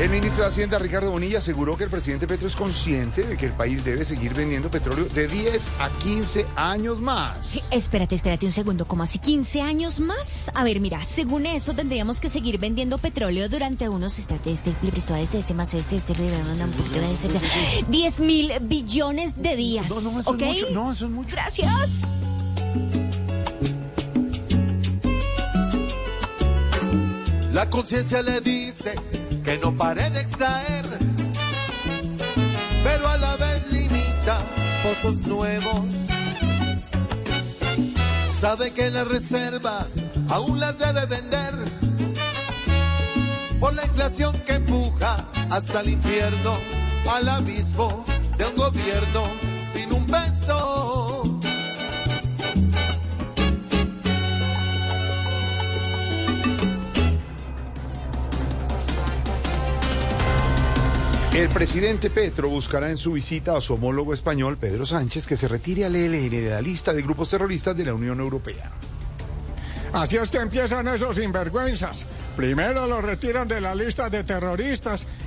El ministro de Hacienda, Ricardo Bonilla, aseguró que el presidente Petro es consciente de que el país debe seguir vendiendo petróleo de 10 a 15 años más. Espérate, espérate un segundo, ¿cómo así 15 años más? A ver, mira, según eso tendríamos que seguir vendiendo petróleo durante unos, espérate, este, le prestó a este, este más este, este, un poquito de este, 10 mil billones de días, No, no, eso ¿ok? es mucho. No, eso es mucho. Gracias. La conciencia le dice que no pare de extraer, pero a la vez limita pozos nuevos. Sabe que las reservas aún las debe vender por la inflación que empuja hasta el infierno, al abismo de un gobierno sin un peso. El presidente Petro buscará en su visita a su homólogo español, Pedro Sánchez, que se retire al ELN de la lista de grupos terroristas de la Unión Europea. Así es que empiezan esos sinvergüenzas. Primero los retiran de la lista de terroristas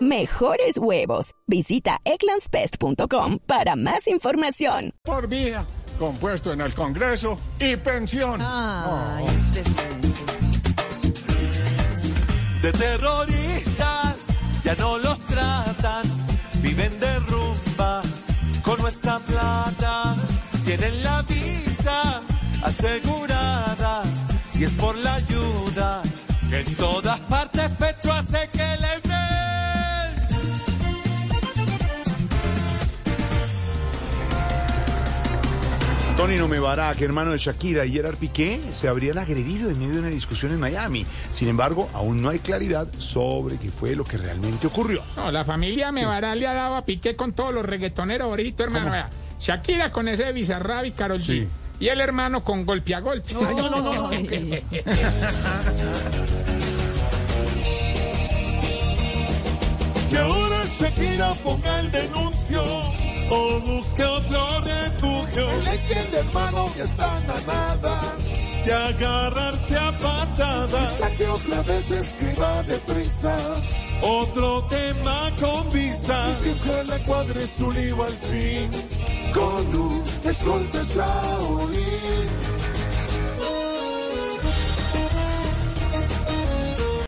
Mejores huevos. Visita egglandsbest.com para más información. por vida, compuesto en el Congreso y pensión. Ay, de terroristas ya no los tratan, viven de rumba con nuestra plata, tienen la visa asegurada y es por la ayuda que en todas partes Petro hace que les den. Tony Nomebarak, hermano de Shakira y Gerard Piqué, se habrían agredido en medio de una discusión en Miami. Sin embargo, aún no hay claridad sobre qué fue lo que realmente ocurrió. No, la familia Mebaral le ha dado a Piqué con todos los reggaetoneros ahorita, hermano. Vea, Shakira con ese Bizarrap y Karol G. Sí. Y el hermano con golpe a golpe. Oh. Que ahora Shakira ponga el denuncio o busque otro refugio. El ex de hermano ya están a nada de agarrarse a patadas. Quizá que otra vez escriba deprisa otro tema con visa. Y que ojalá cuadre su lío al fin con un escolta Shaolin.